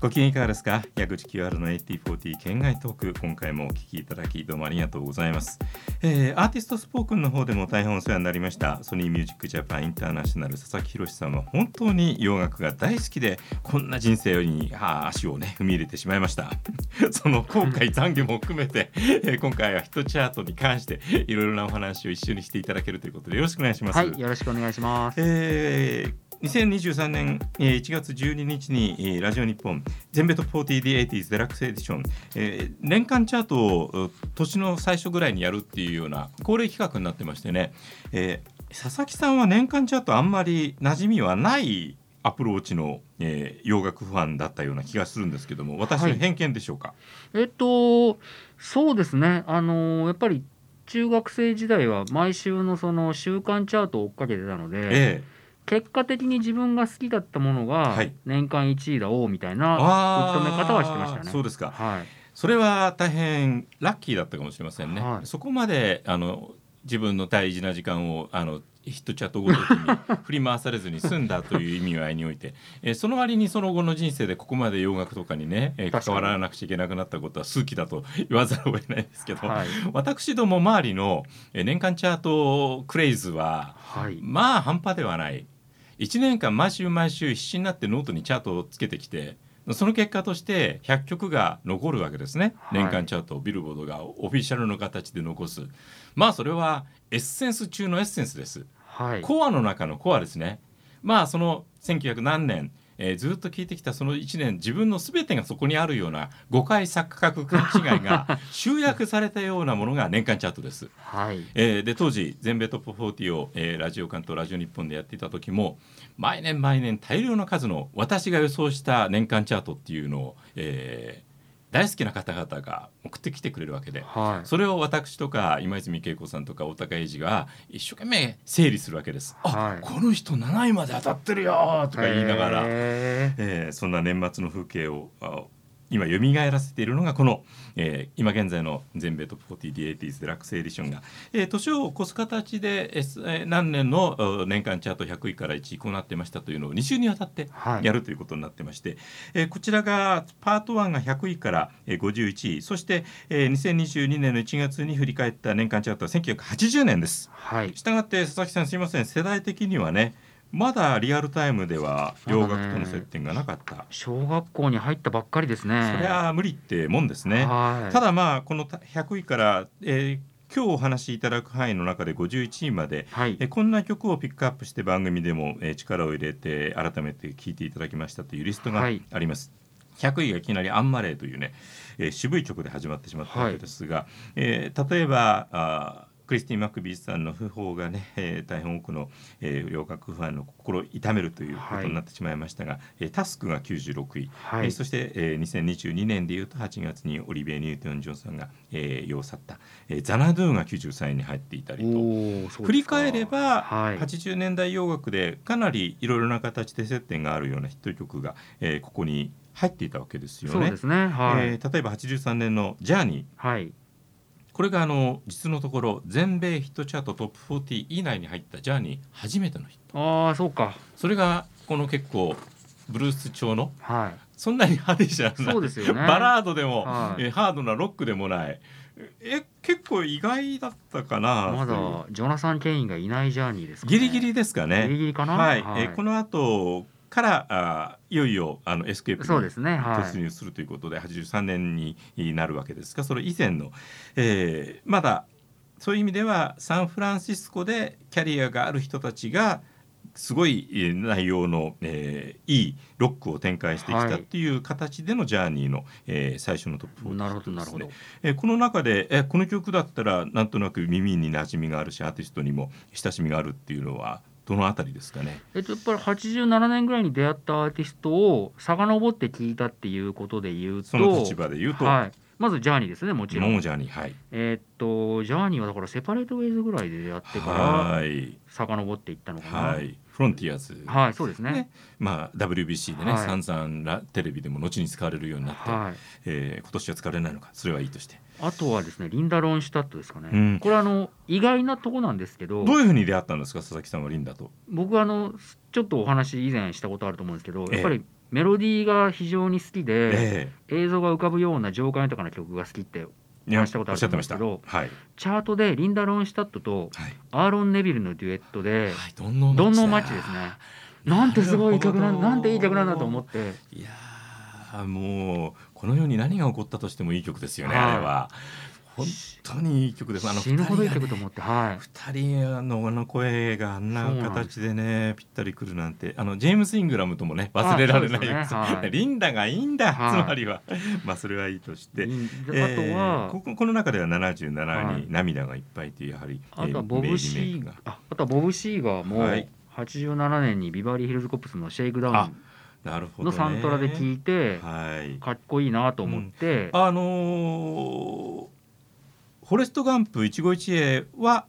ご機嫌いかがですか？矢口 QR の AT40 県外トーク今回もお聞きいただきどうもありがとうございます、えー、アーティストスポークンの方でも大変お世話になりましたソニーミュージックジャパンインターナショナル佐々木宏さんは本当に洋楽が大好きでこんな人生に足をね踏み入れてしまいました。その後悔懺悔も含めて、えー、今回はヒットチャートに関していろいろなお話を一緒にしていただけるということでよろしくお願いします。はいよろしくお願いします、えー2023年1月12日にラジオ日本全米トップ 40D80s デラックスエディション、えー、年間チャートを年の最初ぐらいにやるっていうような恒例企画になってましてね、えー、佐々木さんは年間チャートあんまり馴染みはないアプローチの、えー、洋楽ファンだったような気がするんですけども私の偏見でしょうか、はい、えっとそうですね。あのやっぱり中学生時代は毎週のその週間チャートを追っかけてたので、ええ結果的に自分が好きだったものが年間1位だおうみたいな受け止め方はしてましたね。そうですか、はい、それは大変ラッキーだったかもしれませんね。はい、そこまであの自分の大事な時間をあのヒットチャットごときに振り回されずに済んだという意味合いにおいて、えー、その割にその後の人生でここまで洋楽とかにね、えー、関わらなくちゃいけなくなったことは数奇だと言わざるを得ないですけど、はい、私ども周りの年間チャートクレイズは、はい、まあ半端ではない。1年間毎週毎週必死になってノートにチャートをつけてきてその結果として100曲が残るわけですね、はい、年間チャートをビルボードがオフィシャルの形で残す。まあそれはエッセンス中のエッセンスです、はい、コアの中のコアですね。まあその1900何年えー、ずっと聞いてきたその1年自分の全てがそこにあるような誤解錯覚勘違いが 集約されたようなものが年間チャートです。はいえー、で当時全米トップ40を、えー、ラジオ関東ラジオ日本でやっていた時も毎年毎年大量の数の私が予想した年間チャートっていうのを、えー、大好きな方々が送ってきてくれるわけで、はい、それを私とか今泉恵子さんとか大高英二が一生懸命整理するわけです。はい、あこの人7位まで当たってるよとか言いながら、えー、そんな年末の風景を今蘇らせているのがこの、えー、今現在の全米トップ 40D80s デラックスエディションが、えー、年を越す形で、えー、何年の年間チャート100位から1位こうなってましたというのを2週にわたってやるということになってまして、はい、えー、こちらがパート1が100位から51位そして、えー、2022年の1月に振り返った年間チャートは1980年です。はい、したがって佐々木さんすいません。世代的にはねまだリアルタイムでは洋楽との接点がなかった、ね、小学校に入ったばっかりですね。そりゃ無理ってもんですね。ただまあこの100位から、えー、今日お話しいただく範囲の中で51位まで、はい、えこんな曲をピックアップして番組でも、え力を入れて改めて聴いていただきましたというリストがあります。はい100位がいきなり「アンマレー」というね、えー、渋い曲で始まってしまったわけですが、はい、えー、例えばあクリスティン・マクビーさんの訃報がね、えー、大変多くの、えー、洋楽ファンの心を痛めるということになってしまいましたが、はい、えー、タスクが96位、はい、えー、そして、えー、2022年でいうと8月にオリビエ・ニュートン・ジョンさんが、えー、世を去った、えー、ザナドゥが93位に入っていたりと。振り返れば、はい、80年代洋楽でかなりいろいろな形で接点があるようなヒット曲が、えー、ここに入っていたわけですよね。そうですね。はい、えー、例えば83年の「ジャーニー」はいこれがあの実のところ全米ヒットチャートトップ40以内に入ったジャーニー初めてのヒット。ああそうか。それがこの結構ブルース調の、はい、そんなに派手じゃない。そうですよ、ね、バラードでも、はい、えハードなロックでもない。え結構意外だったかなまだジョナサン・ケインがいないジャーニーですか、ね、ギリギリですかね。ギリギリかな？はい、はい、えこの後からあいよいよあのエスケープに突入するということでで、ねはい、83年になるわけですがそれ以前の、えー、まだそういう意味ではサンフランシスコでキャリアがある人たちがすごい内容の、えー、いいロックを展開してきたっていう形でのジャーニーの、えー、最初のトップ4ですね。えー、この中で、えー、この曲だったらなんとなく耳に馴染みがあるしアーティストにも親しみがあるっていうのはどのあたりですかね？えっとやっぱり87年ぐらいに出会ったアーティストを遡って聞いたっていうことで言うと、その立場で言うと、はい、まずジャーニーですねもちろん。ジャーニーはい。えー、っとジャーニーはだからセパレートウェイズぐらいで出会ってから遡っていったのかな。はい。フロンティアーズ、はいそうですね、ね、まあ、WBC でね、はい、散々テレビでも後に使われるようになって、はい。えー、今年は使われないのかそれはいいとして。あとはですねリンダ・ロンシュタットですかね、うん、これあの意外なとこなんですけどどういうふうに出会ったんですか佐々木さんはリンダと。僕あのちょっとお話以前したことあると思うんですけど、やっぱりメロディーが非常に好きで、えー、映像が浮かぶような情感豊かな曲が好きって話したことあるんですけど、はい、チャートでリンダ・ロンシュタットとアーロン・ネビルのデュエットで「どんのマッチ」ですね。なんてすごい曲なんなんていい曲なんだと思って。いやもうこの世に何が起こったとしてもいい曲ですよね、はい、あれは。本当にいい曲です。あの死ぬほどいい曲と思って、はい。二人のあの声があんな形でねぴったりくるなんて、あのジェームスイングラムともね忘れられない。ね。はい、リンダがいいんだ、はい、つまりは。まあそれはいいとして、えー、あとはこここの中では七十七に涙がいっぱいというやはり、あとはボブシーガああとはボブシーガーも八十七年にビバリーヒルズコップスのシェイクダウン。なるほど、ね、のサントラで聞いて、はい、かっこいいなと思って、うん、あのーフォレスト・ガンプ一期一会は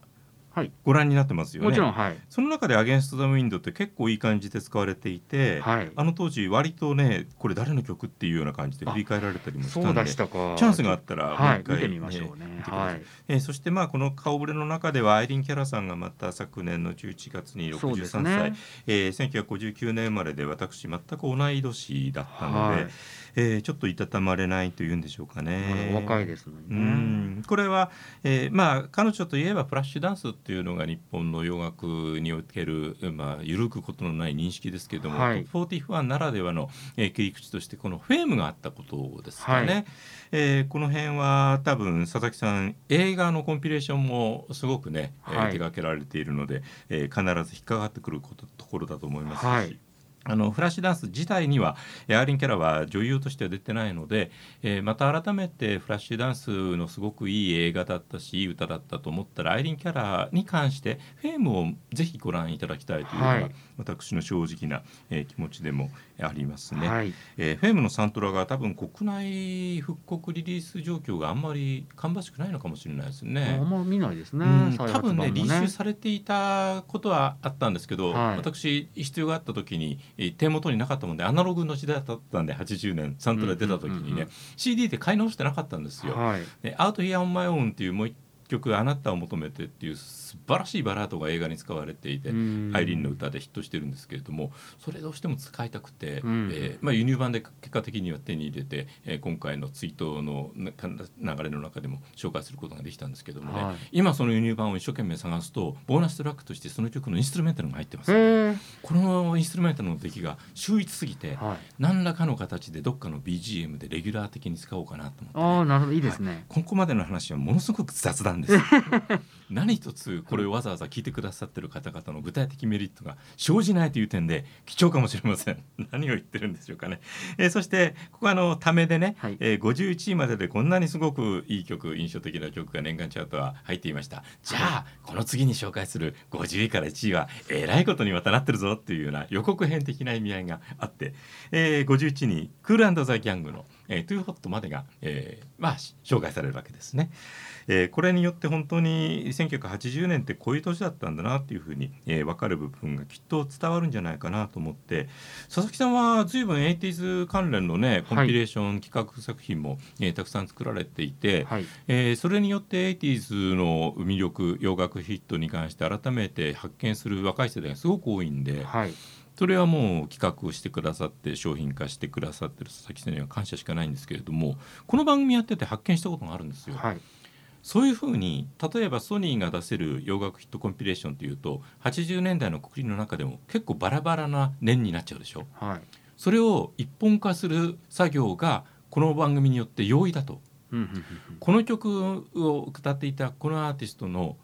ご覧になってますよね、もちろん、はい、その中で「アゲンスト・ザ・ウィンド」って結構いい感じで使われていて、はい、あの当時割とねこれ誰の曲っていうような感じで振り返られたりもしたんでチャンスがあったらもう一回、ね、見てみましょうね、はい、えー、そしてまあこの顔ぶれの中ではアイリン・キャラさんがまた昨年の11月に63歳、ね。えー、1959年生まれで私全く同い年だったので、はいえー、ちょっといたたまれないというんでしょうかね。若いですね。うんこれは、えー、まあ彼女といえばフラッシュダンスっていうのが日本の洋楽におけるまあ揺るぐことのない認識ですけれども、はい、41ならではの、えー、切り口としてこのフェームがあったことですかね。はい、えー、この辺は多分佐々木さん映画のコンピレーションもすごくね、はい、えー、手掛けられているので、えー、必ず引っかかってくることところだと思いますし。はいあのフラッシュダンス自体にはアーリン・キャラは女優としては出てないので、えー、また改めてフラッシュダンスのすごくいい映画だったしいい歌だったと思ったらアイリン・キャラに関してフェームをぜひご覧いただきたいというのが、はい、私の正直な、えー、気持ちでもありますね、はい、えー、フェームのサントラが多分国内復刻リリース状況があんまり芳しくないのかもしれないですね。あんま見ないですね、うん、多分ね履修されていたことはあったんですけど、はい、私必要があった時に手元になかったもんでアナログの時代だったんで80年サントラ出た時にね、うんうんうん、CD って買い直してなかったんですよ。はい、でアウト・ヒア・オン・マイ・オンっていうもう一曲「あなたを求めて」っていう素晴らしいバラードが映画に使われていてアイリーンの歌でヒットしてるんですけれどもそれどうしても使いたくて、うん、えー、まあ、輸入版で結果的には手に入れて、えー、今回の追悼の流れの中でも紹介することができたんですけどもね、はい、今その輸入版を一生懸命探すとボーナストラックとしてその曲のインストゥルメンタルが入ってます、ね、このインストゥルメンタルの出来が秀逸すぎて、はい、何らかの形でどっかの BGM でレギュラー的に使おうかなと思って、ね、あなるほど。いいですね、はい、ここまでの話はものすごく雑談です 何一つこれをわざわざ聞いてくださってる方々の具体的メリットが生じないという点で貴重かもしれません。何を言ってるんでしょうかね、えー、そしてここはあのためでね、はい、えー、51位まででこんなにすごくいい曲印象的な曲が年間チャートは入っていました。じゃあこの次に紹介する50位から1位はえらいことにまたなってるぞっていうような予告編的な意味合いがあって、えー、51位にクールザ・ギャングの、えー、トゥーホットまでが、えー、まあ紹介されるわけですね。えー、これによって本当に1980年ってこういう年だったんだなっていうふうに、えー、分かる部分がきっと伝わるんじゃないかなと思って佐々木さんは随分 80s 関連のねコンピレーション、企画作品も、えー、たくさん作られていて、はい、えー、それによって 80s の魅力洋楽ヒットに関して改めて発見する若い世代がすごく多いんで。はいそれはもう企画をしてくださって商品化してくださってる佐々木さんには感謝しかないんですけれどもこの番組やってて発見したことがあるんですよ。はい、そういうふうに例えばソニーが出せる洋楽ヒットコンピレーションというと80年代のくくりの中でも結構バラバラな年になっちゃうでしょ。はい、それを一本化する作業がこの番組によって容易だと。この曲を歌っていたこのアーティストの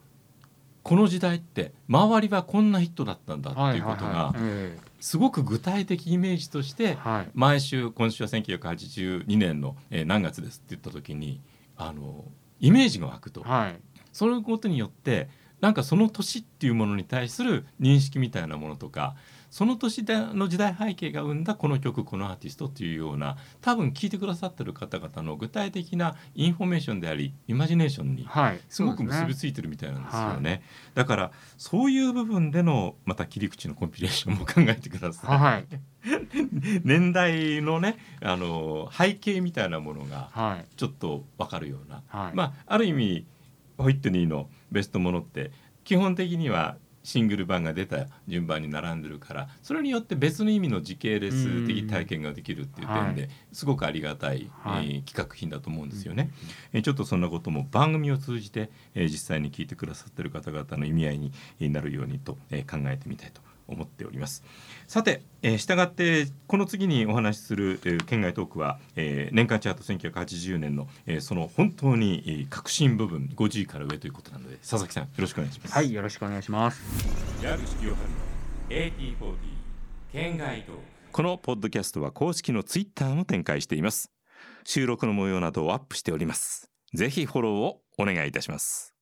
この時代って周りはこんなヒットだったんだっていうことがすごく具体的イメージとして毎週今週は1982年の何月ですって言った時にあのイメージが湧くと、はい、そのことによってなんかその年っていうものに対する認識みたいなものとかその年での時代背景が生んだこの曲このアーティストっていうような多分聴いてくださってる方々の具体的なインフォメーションでありイマジネーションにすごく結びついてるみたいなんですよね。はいねはい、だからそういう部分でのまた切り口のコンピレーションも考えてください。はい。年代のねあの背景みたいなものがちょっと分かるような、はい、まあある意味ホイットニーのベストものって基本的にはシングル版が出た順番に並んでるからそれによって別の意味の時系列的体験ができるっていう点で、すごくありがたい、はい、えー、企画品だと思うんですよね。えー、ちょっとそんなことも番組を通じて、えー、実際に聞いてくださってる方々の意味合いになるようにと、えー、考えてみたいと思っております。さて、えー、従ってこの次にお話しする、えー、県外トークは、えー、年間チャート1980年の、えー、その本当に、えー、革新部分5位から上ということなので佐々木さんよろしくお願いします。はいよろしくお願いします。県外トーク。このポッドキャストは公式のツイッターも展開しています。収録の模様などをアップしております。ぜひフォローをお願いいたします